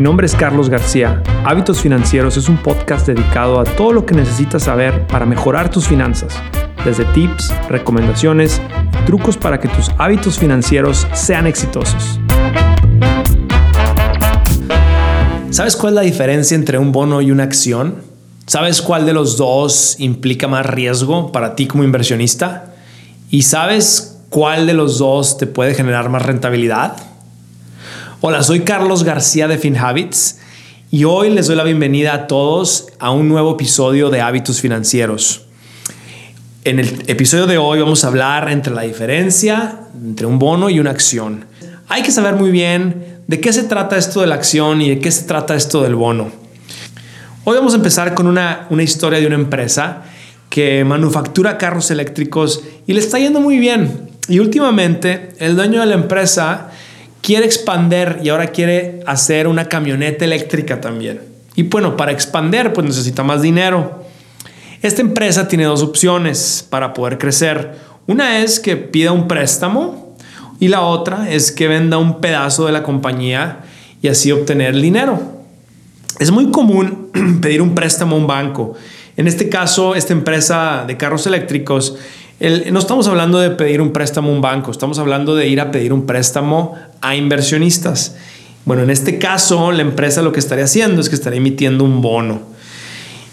Mi nombre es Carlos García. Hábitos Financieros es un podcast dedicado a todo lo que necesitas saber para mejorar tus finanzas, desde tips, recomendaciones trucos para que tus hábitos financieros sean exitosos. ¿Sabes cuál es la diferencia entre un bono y una acción? ¿Sabes cuál de los dos implica más riesgo para ti como inversionista? ¿Y sabes cuál de los dos te puede generar más rentabilidad? Hola, soy Carlos García de FinHabits y hoy les doy la bienvenida a todos a un nuevo episodio de Hábitos Financieros. En el episodio de hoy vamos a hablar entre la diferencia entre un bono y una acción. Hay que saber muy bien de qué se trata esto de la acción y de qué se trata esto del bono. Hoy vamos a empezar con una, una historia de una empresa que manufactura carros eléctricos y le está yendo muy bien. Y últimamente el dueño de la empresa quiere expander y ahora quiere hacer una camioneta eléctrica también. Y bueno, para expander pues necesita más dinero. Esta empresa tiene dos opciones para poder crecer. Una es que pida un préstamo y la otra es que venda un pedazo de la compañía y así obtener el dinero. Es muy común pedir un préstamo a un banco. En este caso, esta empresa de carros eléctricos no estamos hablando de pedir un préstamo a un banco, estamos hablando de ir a pedir un préstamo a inversionistas. Bueno, en este caso, la empresa lo que estaría haciendo es que estaría emitiendo un bono.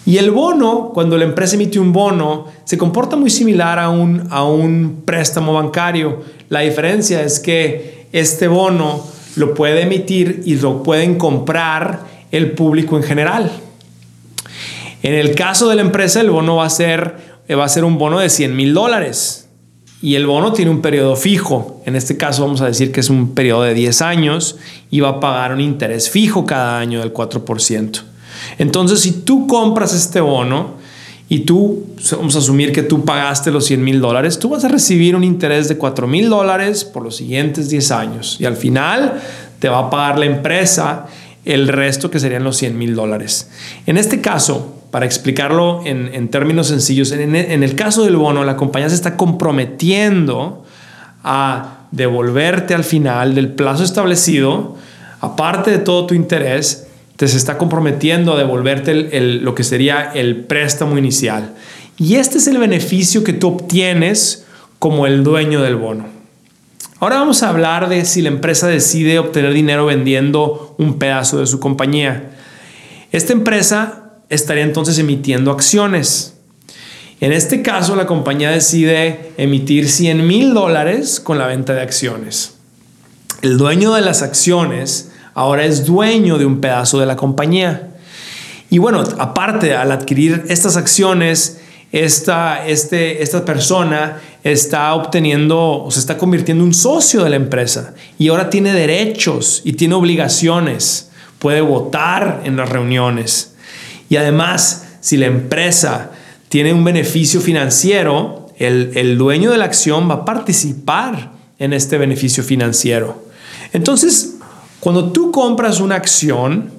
Y el bono, cuando la empresa emite un bono, se comporta muy similar a un, a un préstamo bancario. La diferencia es que este bono lo puede emitir y lo pueden comprar el público en general. En el caso de la empresa, el bono va a ser va a ser un bono de 100 mil dólares. Y el bono tiene un periodo fijo. En este caso vamos a decir que es un periodo de 10 años y va a pagar un interés fijo cada año del 4%. Entonces, si tú compras este bono y tú, vamos a asumir que tú pagaste los 100 mil dólares, tú vas a recibir un interés de 4 mil dólares por los siguientes 10 años. Y al final te va a pagar la empresa el resto que serían los 100 mil dólares. En este caso, para explicarlo en, términos sencillos, en, el caso del bono, la compañía se está comprometiendo a devolverte al final del plazo establecido, aparte de todo tu interés, te se está comprometiendo a devolverte lo que sería el préstamo inicial. Y este es el beneficio que tú obtienes como el dueño del bono. Ahora vamos a hablar de si la empresa decide obtener dinero vendiendo un pedazo de su compañía. Esta empresa estaría entonces emitiendo acciones. En este caso, la compañía decide emitir 100 mil dólares con la venta de acciones. El dueño de las acciones ahora es dueño de un pedazo de la compañía. Y bueno, aparte, al adquirir estas acciones, esta, este, esta persona está obteniendo o se está convirtiendo en un socio de la empresa y ahora tiene derechos y tiene obligaciones. Puede votar en las reuniones y además, si la empresa tiene un beneficio financiero, el, dueño de la acción va a participar en este beneficio financiero. Entonces, cuando tú compras una acción,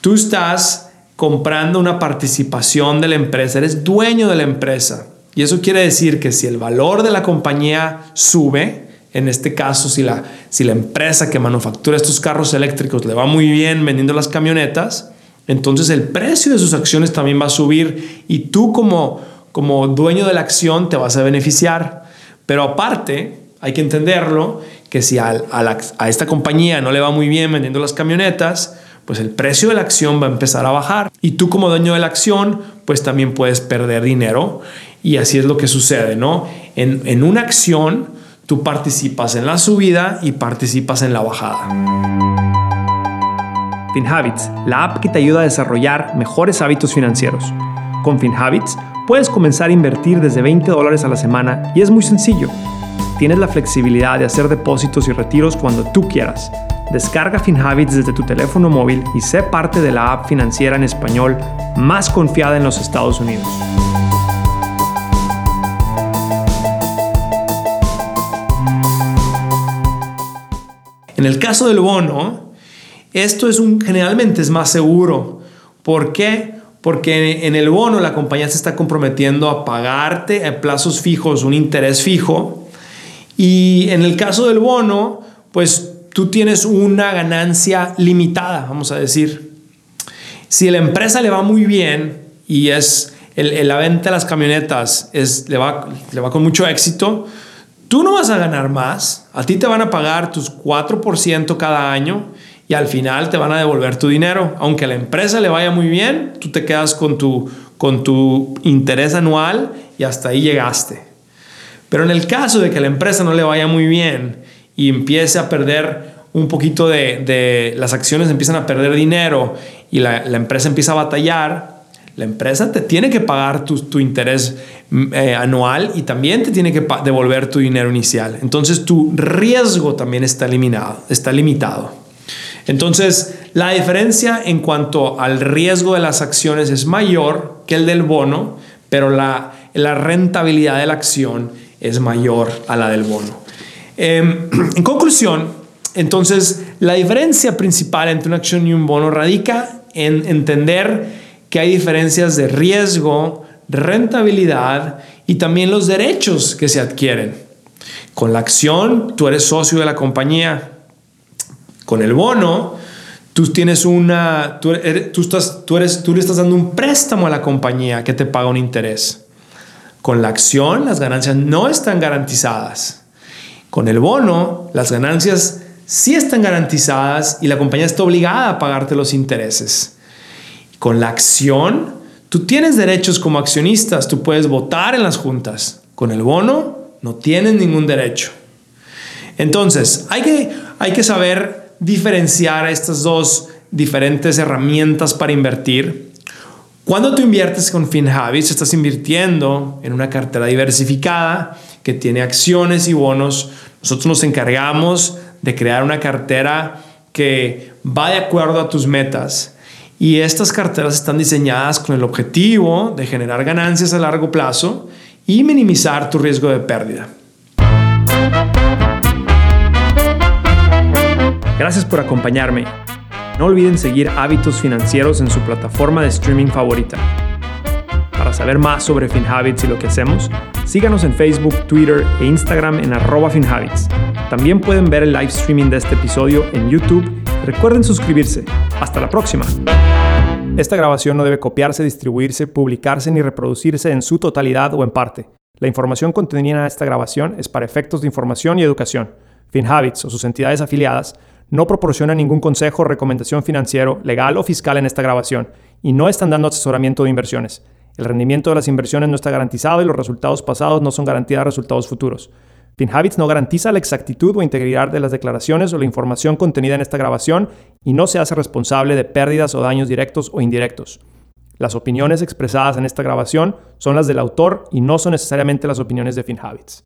tú estás comprando una participación de la empresa, eres dueño de la empresa. Y eso quiere decir que si el valor de la compañía sube, en este caso, si la, si la empresa que manufactura estos carros eléctricos le va muy bien vendiendo las camionetas, entonces el precio de sus acciones también va a subir y tú como, como dueño de la acción te vas a beneficiar. Pero aparte, hay que entenderlo, que si a, a, esta compañía no le va muy bien vendiendo las camionetas, pues el precio de la acción va a empezar a bajar. Y tú como dueño de la acción, pues también puedes perder dinero. Y así es lo que sucede, ¿no? En, en una acción, tú participas en la subida y participas en la bajada. FinHabits, la app que te ayuda a desarrollar mejores hábitos financieros. Con FinHabits puedes comenzar a invertir desde 20 dólares a la semana y es muy sencillo. Tienes la flexibilidad de hacer depósitos y retiros cuando tú quieras. Descarga FinHabits desde tu teléfono móvil y sé parte de la app financiera en español más confiada en los Estados Unidos. En el caso del bono, esto es un, generalmente es más seguro. ¿Por qué? Porque en el bono la compañía se está comprometiendo a pagarte a plazos fijos un interés fijo. Y en el caso del bono, pues tú tienes una ganancia limitada, vamos a decir. Si la empresa le va muy bien y es el, la venta de las camionetas es, le, va, le va con mucho éxito, tú no vas a ganar más. A ti te van a pagar tus 4% cada año y al final te van a devolver tu dinero. Aunque a la empresa le vaya muy bien, tú te quedas con tu, con tu interés anual y hasta ahí llegaste. Pero en el caso de que la empresa no le vaya muy bien y empiece a perder un poquito de, las acciones, empiezan a perder dinero y la, empresa empieza a batallar, la empresa te tiene que pagar tu, interés mm, eh, anual y también te tiene que devolver tu dinero inicial. Entonces tu riesgo también está eliminado, está limitado. Entonces, la diferencia en cuanto al riesgo de las acciones es mayor que el del bono, pero la, la rentabilidad de la acción es mayor a la del bono. Em, en conclusión, entonces, la diferencia principal entre una acción y un bono radica en entender que hay diferencias de riesgo, rentabilidad y también los derechos que se adquieren. Con la acción, tú eres socio de la compañía. Con el bono, tú tienes una, tú, estás, tú, eres, tú le estás dando un préstamo a la compañía que te paga un interés. Con la acción, las ganancias no están garantizadas. Con el bono, las ganancias sí están garantizadas y la compañía está obligada a pagarte los intereses. Con la acción, tú tienes derechos como accionistas, tú puedes votar en las juntas. Con el bono, no tienes ningún derecho. Entonces, hay que, hay que saber diferenciar estas dos diferentes herramientas para invertir cuando tú inviertes con FinHabits, estás invirtiendo en una cartera diversificada que tiene acciones y bonos. Nosotros nos encargamos de crear una cartera que va de acuerdo a tus metas. Y estas carteras están diseñadas con el objetivo de generar ganancias a largo plazo y minimizar tu riesgo de pérdida. Gracias por acompañarme. No olviden seguir Hábitos Financieros en su plataforma de streaming favorita. Para saber más sobre FinHabits y lo que hacemos, síganos en Facebook, Twitter e Instagram en arroba FinHabits. También pueden ver el live streaming de este episodio en YouTube. Recuerden suscribirse. Hasta la próxima. Esta grabación no debe copiarse, distribuirse, publicarse ni reproducirse en su totalidad o en parte. La información contenida en esta grabación es para efectos de información y educación. FinHabits o sus entidades afiliadas no proporciona ningún consejo o recomendación financiero, legal o fiscal en esta grabación y no están dando asesoramiento de inversiones. El rendimiento de las inversiones no está garantizado y los resultados pasados no son garantía de resultados futuros. FinHabits no garantiza la exactitud o integridad de las declaraciones o la información contenida en esta grabación y no se hace responsable de pérdidas o daños directos o indirectos. Las opiniones expresadas en esta grabación son las del autor y no son necesariamente las opiniones de FinHabits.